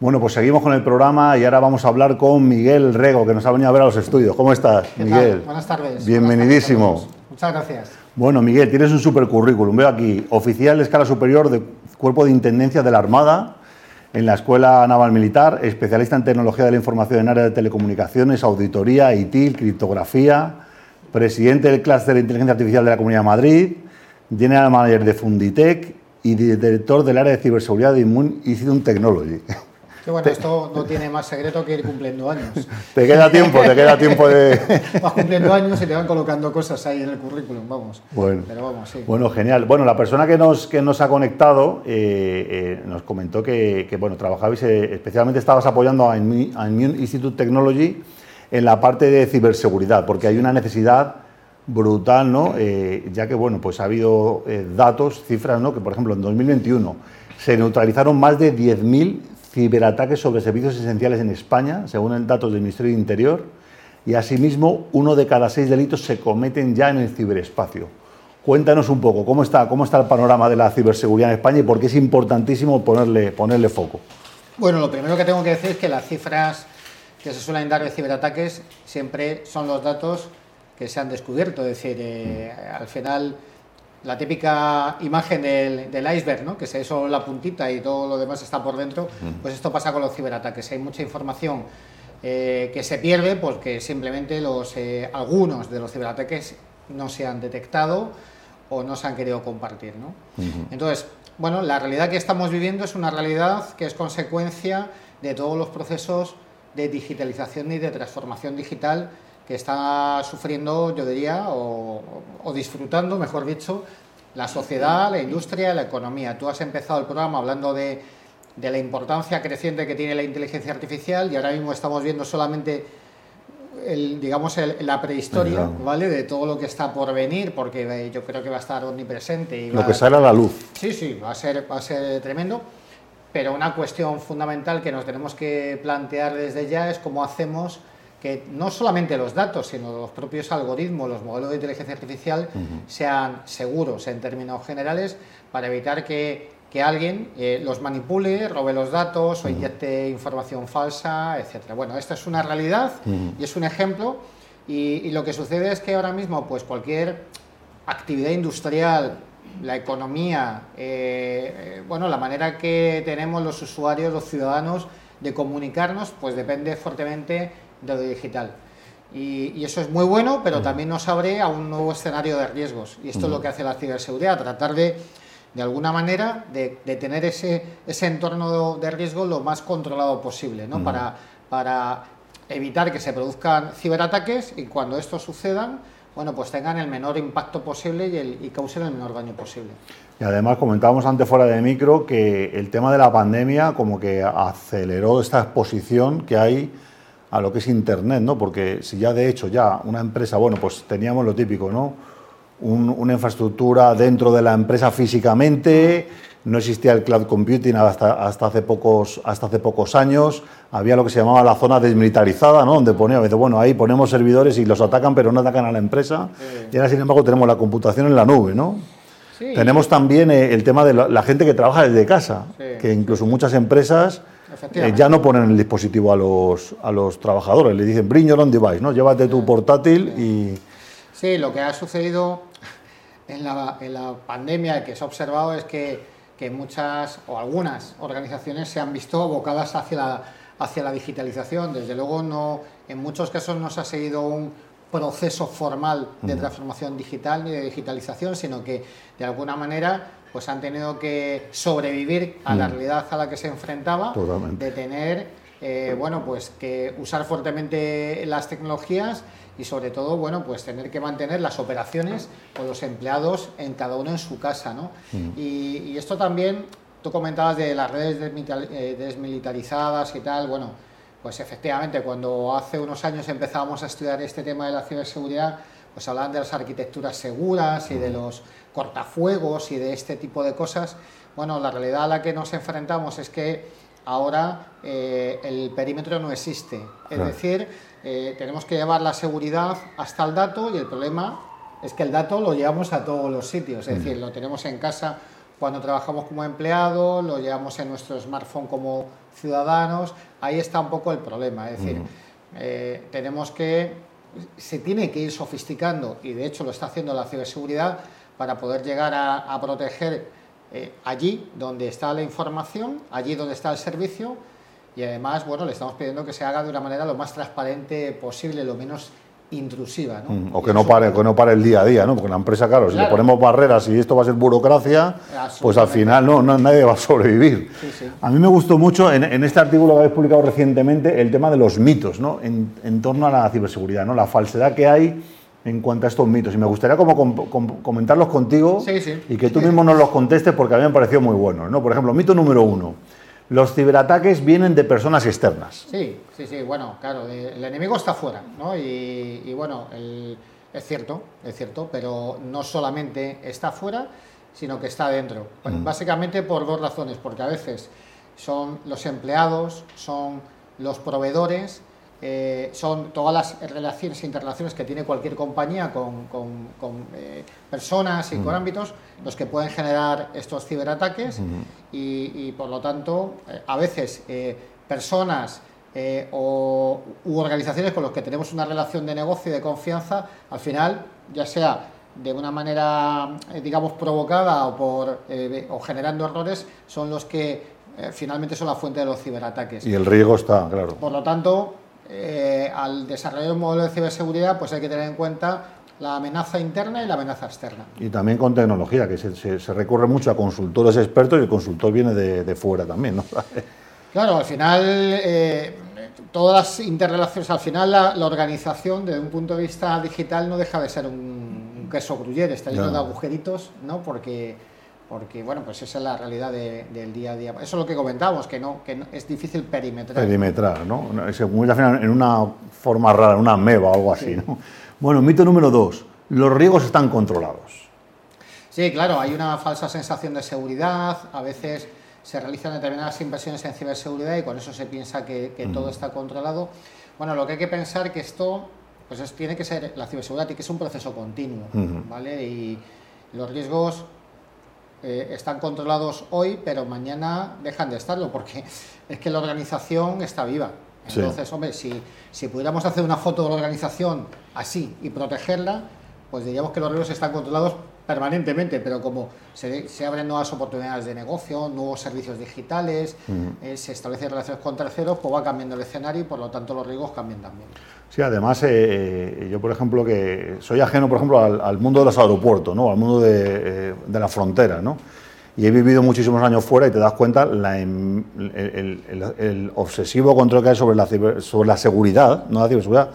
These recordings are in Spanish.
Bueno, pues seguimos con el programa y ahora vamos a hablar con Miguel Rego, que nos ha venido a ver a los estudios. ¿Cómo estás, Miguel? Buenas tardes. Bienvenidísimo. Muchas gracias. Bueno, Miguel, tienes un super currículum. Veo aquí, oficial de escala superior de Cuerpo de Intendencia de la Armada en la Escuela Naval Militar, especialista en tecnología de la información en área de telecomunicaciones, auditoría, ITIL, criptografía, presidente del clúster de inteligencia artificial de la Comunidad de Madrid, general manager de Funditec y director del área de ciberseguridad de Immune Institute Technology. Bueno, esto no tiene más secreto que ir cumpliendo años. Te queda tiempo, te queda tiempo de... Vas cumpliendo años y te van colocando cosas ahí en el currículum, vamos. Bueno, bueno genial. Bueno, la persona que nos, que nos ha conectado eh, eh, nos comentó que, que bueno, trabajabais, eh, especialmente estabas apoyando a Immune Institute Technology en la parte de ciberseguridad, porque hay una necesidad brutal, ¿no? ya que, bueno, pues ha habido datos, cifras, ¿no? Que, por ejemplo, en 2021 se neutralizaron más de 10.000 ciberataques sobre servicios esenciales en España, según datos del Ministerio de Interior, y asimismo uno de cada seis delitos se cometen ya en el ciberespacio. Cuéntanos un poco cómo está, cómo está el panorama de la ciberseguridad en España y por qué es importantísimo ponerle, ponerle foco. Bueno, lo primero que tengo que decir es que las cifras que se suelen dar de ciberataques siempre son los datos que se han descubierto. Es decir, eh, al final la típica imagen del, iceberg, ¿no? que se ve solo la puntita y todo lo demás está por dentro, pues esto pasa con los ciberataques. Hay mucha información eh, que se pierde porque simplemente los, eh, algunos de los ciberataques no se han detectado o no se han querido compartir. ¿no? Entonces, bueno, la realidad que estamos viviendo es una realidad que es consecuencia de todos los procesos de digitalización y de transformación digital que está sufriendo, yo diría, o, disfrutando, mejor dicho, la sociedad, la industria, la economía. Tú has empezado el programa hablando de, la importancia creciente que tiene la inteligencia artificial y ahora mismo estamos viendo solamente el, digamos la prehistoria vale de todo lo que está por venir porque eh, yo creo que va a estar omnipresente y lo que sale a la luz. Sí sí va a ser va a ser tremendo pero una cuestión fundamental que nos tenemos que plantear desde ya es cómo hacemos que no solamente los datos, sino los propios algoritmos, los modelos de inteligencia artificial sean seguros en términos generales para evitar que, alguien eh, los manipule, robe los datos o inyecte información falsa, etc. Bueno, esta es una realidad y es un ejemplo. Y, lo que sucede es que ahora mismo pues cualquier actividad industrial, la economía, eh, eh, bueno, la manera que tenemos los usuarios, los ciudadanos de comunicarnos, pues depende fuertemente de lo digital. Y, eso es muy bueno, pero también nos abre a un nuevo escenario de riesgos. Y esto es lo que hace la ciberseguridad, tratar de, de alguna manera, de, tener ese, ese entorno de riesgo lo más controlado posible, ¿no? para, para evitar que se produzcan ciberataques y cuando estos sucedan, bueno, pues tengan el menor impacto posible y, el, y causen el menor daño posible. Y además comentábamos antes fuera de micro que el tema de la pandemia como que aceleró esta exposición que hay a lo que es Internet, ¿no? Porque si ya de hecho ya una empresa, bueno, pues teníamos lo típico, ¿no? una infraestructura dentro de la empresa físicamente, no existía el cloud computing hasta, hasta, hace pocos, hasta hace pocos años, había lo que se llamaba la zona desmilitarizada, ¿no? donde ponía, bueno, ahí ponemos servidores y los atacan, pero no atacan a la empresa, y ahora sin embargo tenemos la computación en la nube, ¿no? Tenemos también eh, el tema de la, gente que trabaja desde casa, que incluso muchas empresas eh, ya no ponen el dispositivo a los, a los trabajadores, le dicen bring your own device, ¿no? llévate tu portátil y... Sí, lo que ha sucedido en la, en la pandemia que se ha observado es que, que, muchas o algunas organizaciones se han visto abocadas hacia la, hacia la digitalización. Desde luego, no, en muchos casos no se ha seguido un proceso formal de transformación digital ni de digitalización, sino que de alguna manera pues han tenido que sobrevivir a la mm. realidad a la que se enfrentaba, de tener, eh, bueno, pues que usar fuertemente las tecnologías y sobre todo, bueno, pues tener que mantener las operaciones con los empleados en cada uno en su casa, ¿no? Mm. Y, esto también, tú comentabas de las redes eh, desmilitarizadas y tal, bueno, pues efectivamente, cuando hace unos años empezábamos a estudiar este tema de la ciberseguridad, pues hablaban de las arquitecturas seguras y de los cortafuegos y de este tipo de cosas. Bueno, la realidad a la que nos enfrentamos es que ahora eh, el perímetro no existe. Es decir, eh, tenemos que llevar la seguridad hasta el dato y el problema es que el dato lo llevamos a todos los sitios. Es decir, lo tenemos en casa cuando trabajamos como empleados, lo llevamos en nuestro smartphone como ciudadanos, ahí está un poco el problema. Es decir, eh, tenemos que, se tiene que ir sofisticando, y de hecho lo está haciendo la ciberseguridad, para poder llegar a, proteger eh, allí donde está la información, allí donde está el servicio, y además, bueno, le estamos pidiendo que se haga de una manera lo más transparente posible, lo menos intrusiva. ¿no? Mm, o que no, pare, que no pare el día a día, ¿no? porque la empresa, claro, si le ponemos barreras y esto va a ser burocracia, pues al final no, nadie va a sobrevivir. A mí me gustó mucho en, este artículo que habéis publicado recientemente el tema de los mitos ¿no? en, torno a la ciberseguridad, ¿no? la falsedad que hay en cuanto a estos mitos. Y me gustaría como comentarlos contigo y que tú mismo nos los contestes porque a mí me pareció muy bueno. ¿no? Por ejemplo, mito número uno los ciberataques vienen de personas externas. Sí, sí, sí, bueno, claro, el enemigo está fuera, ¿no? Y, bueno, es cierto, es cierto, pero no solamente está fuera, sino que está dentro. Mm. Básicamente por dos razones, porque a veces son los empleados, son los proveedores eh, son todas las relaciones e interrelaciones que tiene cualquier compañía con, eh, personas y con ámbitos los que pueden generar estos ciberataques y, por lo tanto eh, a veces personas o, u organizaciones con los que tenemos una relación de negocio y de confianza al final ya sea de una manera digamos provocada o por o generando errores son los que finalmente son la fuente de los ciberataques. Y el riesgo está claro. Por lo tanto eh, al desarrollar un modelo de ciberseguridad, pues hay que tener en cuenta la amenaza interna y la amenaza externa. Y también con tecnología, que se, recurre mucho a consultores expertos y el consultor viene de, fuera también, ¿no? claro, al final, eh, todas las interrelaciones, al final la, organización, desde un punto de vista digital, no deja de ser un, queso gruyere, está lleno de agujeritos, ¿no? Porque porque bueno, pues esa es la realidad del día a día. Eso es lo que comentábamos, que no, que es difícil perimetrar. Perimetrar, ¿no? Se en una forma rara, en una meba o algo así, ¿no? Bueno, mito número dos, los riesgos están controlados. Sí, claro, hay una falsa sensación de seguridad, a veces se realizan determinadas inversiones en ciberseguridad y con eso se piensa que, todo está controlado. Bueno, lo que hay que pensar que esto, pues tiene que ser, la ciberseguridad que es un proceso continuo, ¿vale? Y los riesgos eh, están controlados hoy, pero mañana dejan de estarlo, porque es que la organización está viva. Entonces, hombre, si, si pudiéramos hacer una foto de la organización así y protegerla, pues diríamos que los riesgos están controlados permanentemente, pero como se, se, abren nuevas oportunidades de negocio, nuevos servicios digitales, eh, se establecen relaciones con terceros, pues va cambiando el escenario y por lo tanto los riesgos cambian también. Sí, además eh, yo por ejemplo que soy ajeno por ejemplo al, mundo de los aeropuertos, ¿no? al mundo de, eh, de la frontera, ¿no? y he vivido muchísimos años fuera y te das cuenta la, el, el, obsesivo control que hay sobre la, sobre la seguridad, no la ciberseguridad,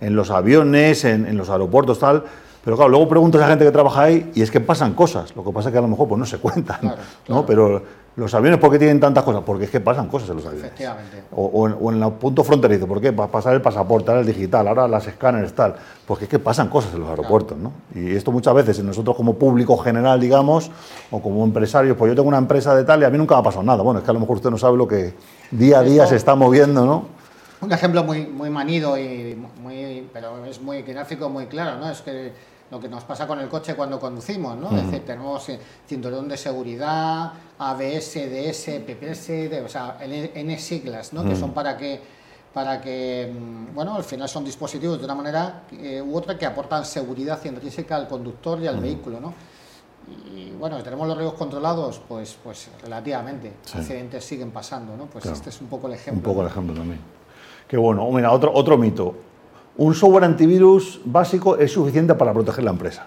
en los aviones, en, en los aeropuertos, tal pero claro, luego preguntas a la gente que trabaja ahí y es que pasan cosas. Lo que pasa es que a lo mejor pues, no se cuentan. ¿no? Pero los aviones, ¿por qué tienen tantas cosas? Porque es que pasan cosas en los aviones. Efectivamente. O, en, el punto fronterizo. ¿Por qué? Para pasar el pasaporte, ahora el digital, ahora las escáneres, tal. Porque es que pasan cosas en los aeropuertos. ¿no? Y esto muchas veces, nosotros como público general, digamos, o como empresarios, pues yo tengo una empresa de tal y a mí nunca me ha pasado nada. Bueno, es que a lo mejor usted no sabe lo que día a día se está moviendo, ¿no? Un ejemplo muy, muy manido, y muy, pero es muy gráfico, muy claro, ¿no? Es que lo que nos pasa con el coche cuando conducimos, ¿no? Es decir, tenemos eh, cinturón de seguridad, ABS, DS, PPS, o sea, N, siglas, ¿no? Que son para que, para que, mm, bueno, al final son dispositivos de una manera eh, u otra que aportan seguridad intrínseca al conductor y al vehículo, ¿no? Y bueno, tenemos los riesgos controlados, pues, pues relativamente. Accidentes siguen pasando, ¿no? Pues este es un poco el ejemplo. Un poco el ejemplo también. Qué bueno. Mira, otro, otro mito un software antivirus básico es suficiente para proteger la empresa.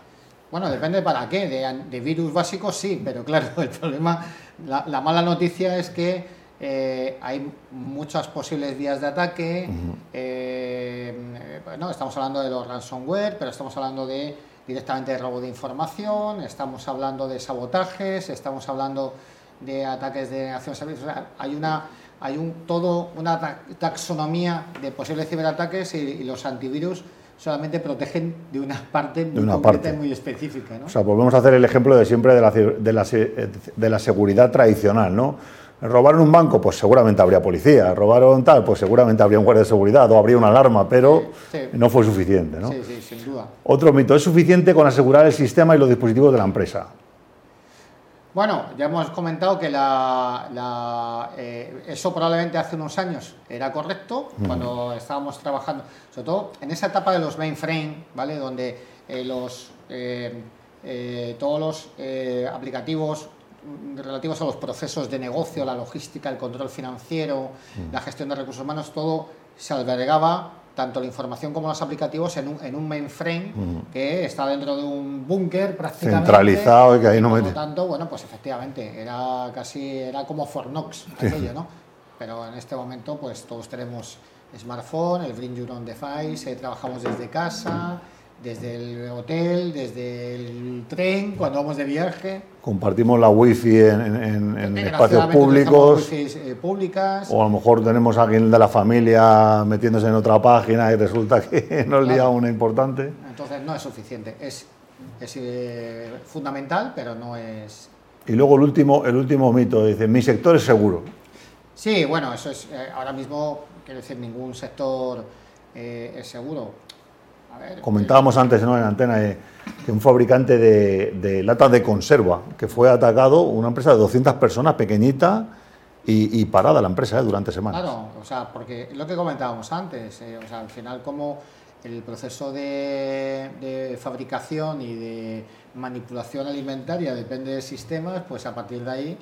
Bueno, depende para qué. De, virus básicos sí, pero claro, el problema, la, mala noticia es que eh, hay muchas posibles vías de ataque. Eh, bueno, estamos hablando de los ransomware, pero estamos hablando de directamente de robo de información, estamos hablando de sabotajes, estamos hablando de ataques de acción servicios. hay una hay un, todo una taxonomía de posibles ciberataques y, los antivirus solamente protegen de una parte muy una concreta muy específica. ¿no? O sea, volvemos a hacer el ejemplo de siempre de la, de la, de la seguridad tradicional, ¿no? ¿Robaron un banco? Pues seguramente habría policía. ¿Robaron tal? Pues seguramente habría un guardia de seguridad o habría una alarma, pero no fue suficiente. ¿no? Sí, sí, sin duda. Otro mito, ¿es suficiente con asegurar el sistema y los dispositivos de la empresa? Bueno, ya hemos comentado que la, eh, eso probablemente hace unos años era correcto, cuando estábamos trabajando, sobre todo en esa etapa de los mainframe, ¿vale? Donde eh, los, eh, todos los aplicativos relativos a los procesos de negocio, la logística, el control financiero, la gestión de recursos humanos, todo se albergaba tanto la información como los aplicativos en un, en un mainframe que está dentro de un búnker prácticamente. Centralizado y que ahí no Por lo tanto, bueno, pues efectivamente, era casi, era como Fornox aquello, ¿no? Pero en este momento, pues todos tenemos smartphone, el Bring Your Own Device, eh, trabajamos desde casa, desde el hotel, desde el tren, cuando vamos de viaje. Compartimos la wifi en, en, espacios públicos. Eh, públicas. O a lo mejor tenemos a alguien de la familia metiéndose en otra página y resulta que nos lía una importante. Entonces no es suficiente. Es, es eh, fundamental, pero no es... Y luego el último, el último mito, dice, mi sector es seguro. Sí, bueno, eso es, eh, ahora mismo, quiero decir, ningún sector es seguro Comentábamos antes ¿no? en antena de, que un fabricante de, latas de conserva que fue atacado, una empresa de 200 personas, pequeñita y, parada la empresa ¿eh? durante semanas. Claro, o sea, porque lo que comentábamos antes, eh, o sea, al final como el proceso de, fabricación y de manipulación alimentaria depende de sistemas, pues a partir de ahí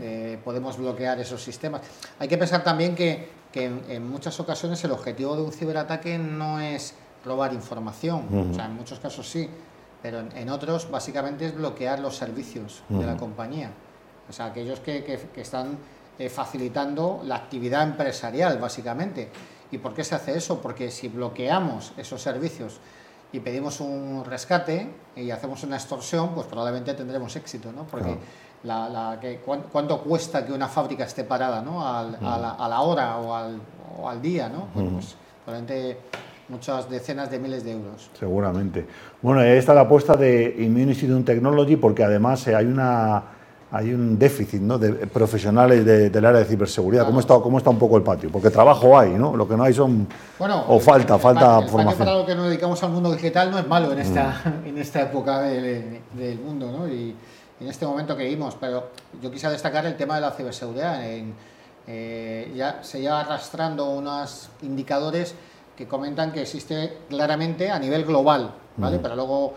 eh, podemos bloquear esos sistemas. Hay que pensar también que, en muchas ocasiones el objetivo de un ciberataque no es robar información. O sea, en muchos casos sí, pero en, otros básicamente es bloquear los servicios de la compañía. O sea, aquellos que, que, están eh, facilitando la actividad empresarial, básicamente. ¿Y por qué se hace eso? Porque si bloqueamos esos servicios y pedimos un rescate y hacemos una extorsión, pues probablemente tendremos éxito, ¿no? Porque la, la, que, ¿cuánto cuesta que una fábrica esté parada, ¿no? a, la, a, la, hora o al, o al día, ¿no? pues probablemente muchas decenas de miles de euros. Seguramente. Bueno, ahí está la apuesta de Institute Technology porque además eh, hay una hay un déficit ¿no? de profesionales del área de ciberseguridad. ¿Cómo, está, ¿Cómo está un poco el patio? Porque trabajo hay, ¿no? Lo que no hay son... Bueno, o falta, falta el formación. para lo que nos dedicamos al mundo digital no es malo en esta, mm. en esta época del, mundo, ¿no? Y, en este momento que vivimos. Pero yo quisiera destacar el tema de la ciberseguridad. Eh, ya se lleva arrastrando unos indicadores que comentan que existe claramente a nivel global, ¿vale? Pero luego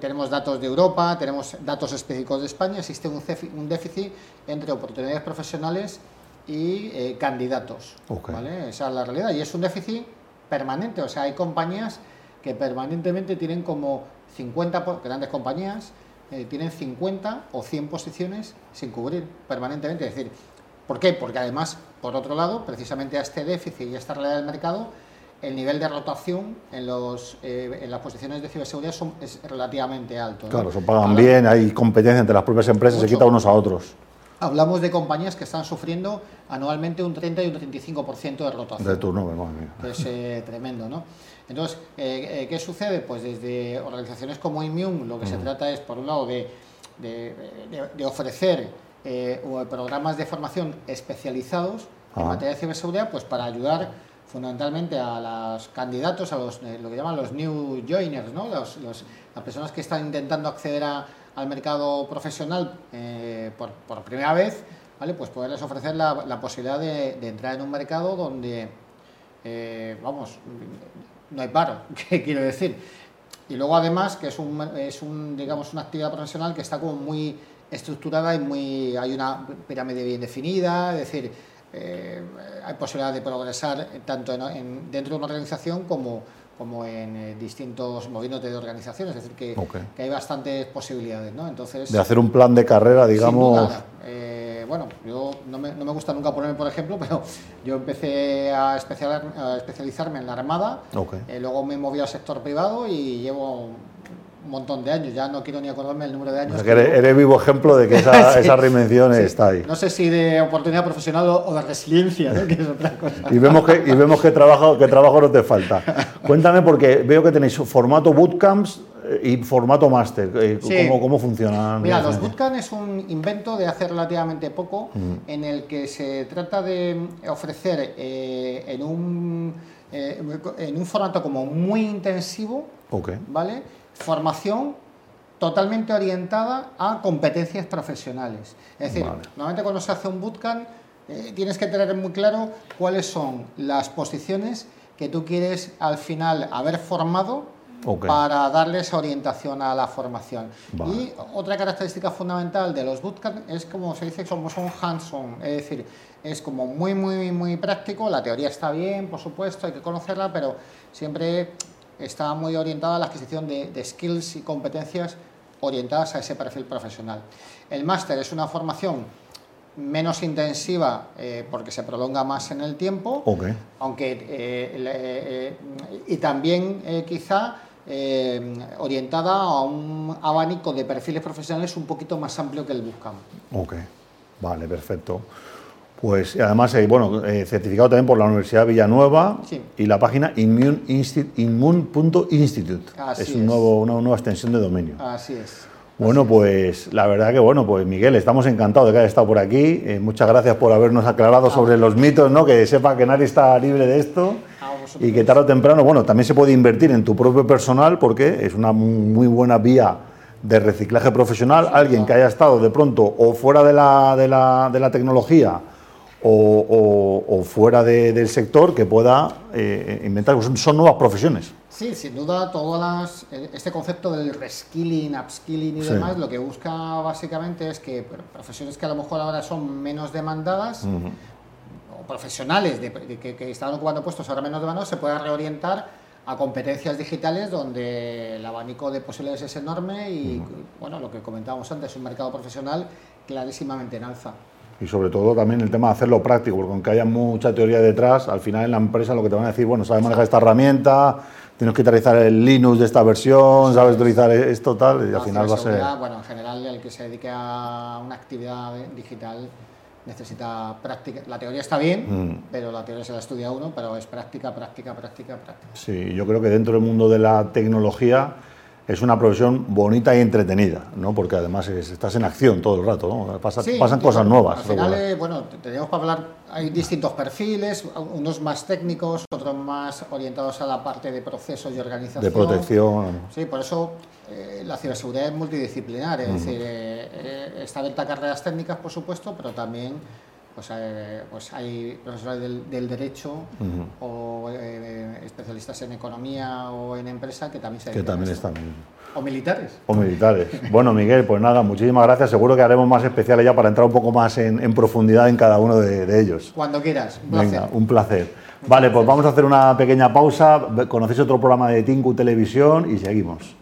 tenemos datos de Europa, tenemos datos específicos de España, existe un, déficit entre oportunidades profesionales y eh, candidatos, ¿vale? Esa es la realidad y es un déficit permanente, o sea, hay compañías que permanentemente tienen como 50, grandes compañías, eh, tienen 50 o 100 posiciones sin cubrir permanentemente, es decir, ¿por qué? Porque además, por otro lado, precisamente a este déficit y a esta realidad del mercado, el nivel de rotación en, los, eh, en las posiciones de ciberseguridad son, es relativamente alto. Claro, se pagan bien, hay competencia entre las propias empresas, se quita unos a otros. Hablamos de compañías que están sufriendo anualmente un 30 y un 35% de rotación. De turno, Que es eh, tremendo, ¿no? Entonces, eh, ¿qué sucede? Pues desde organizaciones como Immune lo que se trata es, por un lado, de, de, de, ofrecer programas de formación especializados en materia de ciberseguridad, pues para ayudar fundamentalmente a los candidatos, a los, eh, lo que llaman los new joiners, ¿no? Los, las personas que están intentando acceder al mercado profesional eh, por, por, primera vez, ¿vale? pues poderles ofrecer la, la posibilidad de, de, entrar en un mercado donde, eh, vamos, no hay paro, ¿qué quiero decir? Y luego además que es un, es un, digamos, una actividad profesional que está como muy estructurada y muy, hay una pirámide bien definida, es decir, eh, hay posibilidad de progresar tanto en, dentro de una organización como, como en eh, distintos movimientos de organizaciones, es decir, que, que, hay bastantes posibilidades. ¿no? Entonces, de hacer un plan de carrera, digamos. Eh, bueno, yo no me, no me, gusta nunca ponerme por ejemplo, pero yo empecé a, a especializarme en la Armada, luego me moví al sector privado y llevo un montón de años, ya no quiero ni acordarme el número de años. eres, vivo ejemplo de que esa, esa reinvención está ahí. No sé si de oportunidad profesional o de resiliencia, ¿no? que es otra cosa. Y vemos que, y vemos que, trabajo, que trabajo no te falta. Cuéntame, porque veo que tenéis formato bootcamps eh, y formato máster. Eh, ¿Cómo, ¿Cómo, funcionan? Mira, los bootcamps es un invento de hace relativamente poco mm. en el que se trata de ofrecer eh, en, un, en un formato como muy intensivo, okay. ¿vale? Formación totalmente orientada a competencias profesionales. Es decir, Vale. normalmente cuando se hace un bootcamp eh, tienes que tener muy claro cuáles son las posiciones que tú quieres al final haber formado Ok. para darles orientación a la formación. Vale. Y otra característica fundamental de los bootcamp es como se dice, como son hands-on, es decir, es como muy, muy, muy práctico. La teoría está bien, por supuesto, hay que conocerla, pero siempre está muy orientada a la adquisición de, de skills y competencias orientadas a ese perfil profesional. El máster es una formación menos intensiva eh, porque se prolonga más en el tiempo, Ok. aunque eh, le- eh, y también quizá orientada a un abanico de perfiles profesionales un poquito más amplio que el Bootcamp. Ok, vale, perfecto. Pues además, eh, bueno, eh, certificado también por la Universidad de Villanueva Sí. y la página immune insti- immune.institute. Así es, un es. nuevo, una nueva extensión de dominio. Así es. Bueno, pues la verdad que bueno, pues Miguel, estamos encantados de que hayas estado por aquí. Eh, muchas gracias por habernos aclarado sobre los mitos, ¿no? Que sepa que nadie está libre de esto A vosotros. y que tarde o temprano, bueno, también se puede invertir en tu propio personal porque es una muy buena vía de reciclaje profesional. Alguien que haya estado de pronto o fuera de la, de la, de la tecnología o, o- o fuera de- del sector que pueda eh, inventar, son, son nuevas profesiones. Sí, sin duda, todas las, eh, este concepto del reskilling, upskilling y Sí. demás, lo que busca básicamente es que bueno, profesiones que a lo mejor ahora son menos demandadas o profesionales de- de que, que estaban ocupando puestos ahora menos demandados se puedan reorientar a competencias digitales donde el abanico de posibilidades es enorme y, bueno, lo que comentábamos antes, un mercado profesional clarísimamente en alza. Y sobre todo también el tema de hacerlo práctico, porque aunque haya mucha teoría detrás, al final en la empresa lo que te van a decir, bueno, sabes manejar esta herramienta, tienes que utilizar el Linux de esta versión, sabes utilizar esto, tal, y al La final va a ser... Bueno, en general, el que se dedique a una actividad digital necesita práctica. La teoría está bien, Mm. pero la teoría se la estudia uno, pero es práctica, práctica, práctica, práctica. Sí, yo creo que dentro del mundo de la tecnología es una profesión bonita y entretenida, ¿no? Porque además es- estás en acción todo el rato, ¿no? Pasa- Sí, pasan cosas nuevas. Al final, eh, bueno, te- tenemos para hablar, hay distintos perfiles, unos más técnicos, otros más orientados a la parte de procesos y organización. de protección. Sí, por eso eh, la ciberseguridad es multidisciplinar, es decir, eh, eh, está abierta a carreras técnicas, por supuesto, pero también pues, eh, pues hay profesores del, del derecho o eh, especialistas en economía o en empresa que también se que también están... O militares. O militares. Bueno, Miguel, pues nada, muchísimas gracias. Seguro que haremos más especiales ya para entrar un poco más en, en profundidad en cada uno de, de ellos. Cuando quieras, un placer. Venga, un placer. Vale, pues vamos a hacer una pequeña pausa. Conocéis otro programa de Tinku Televisión y seguimos.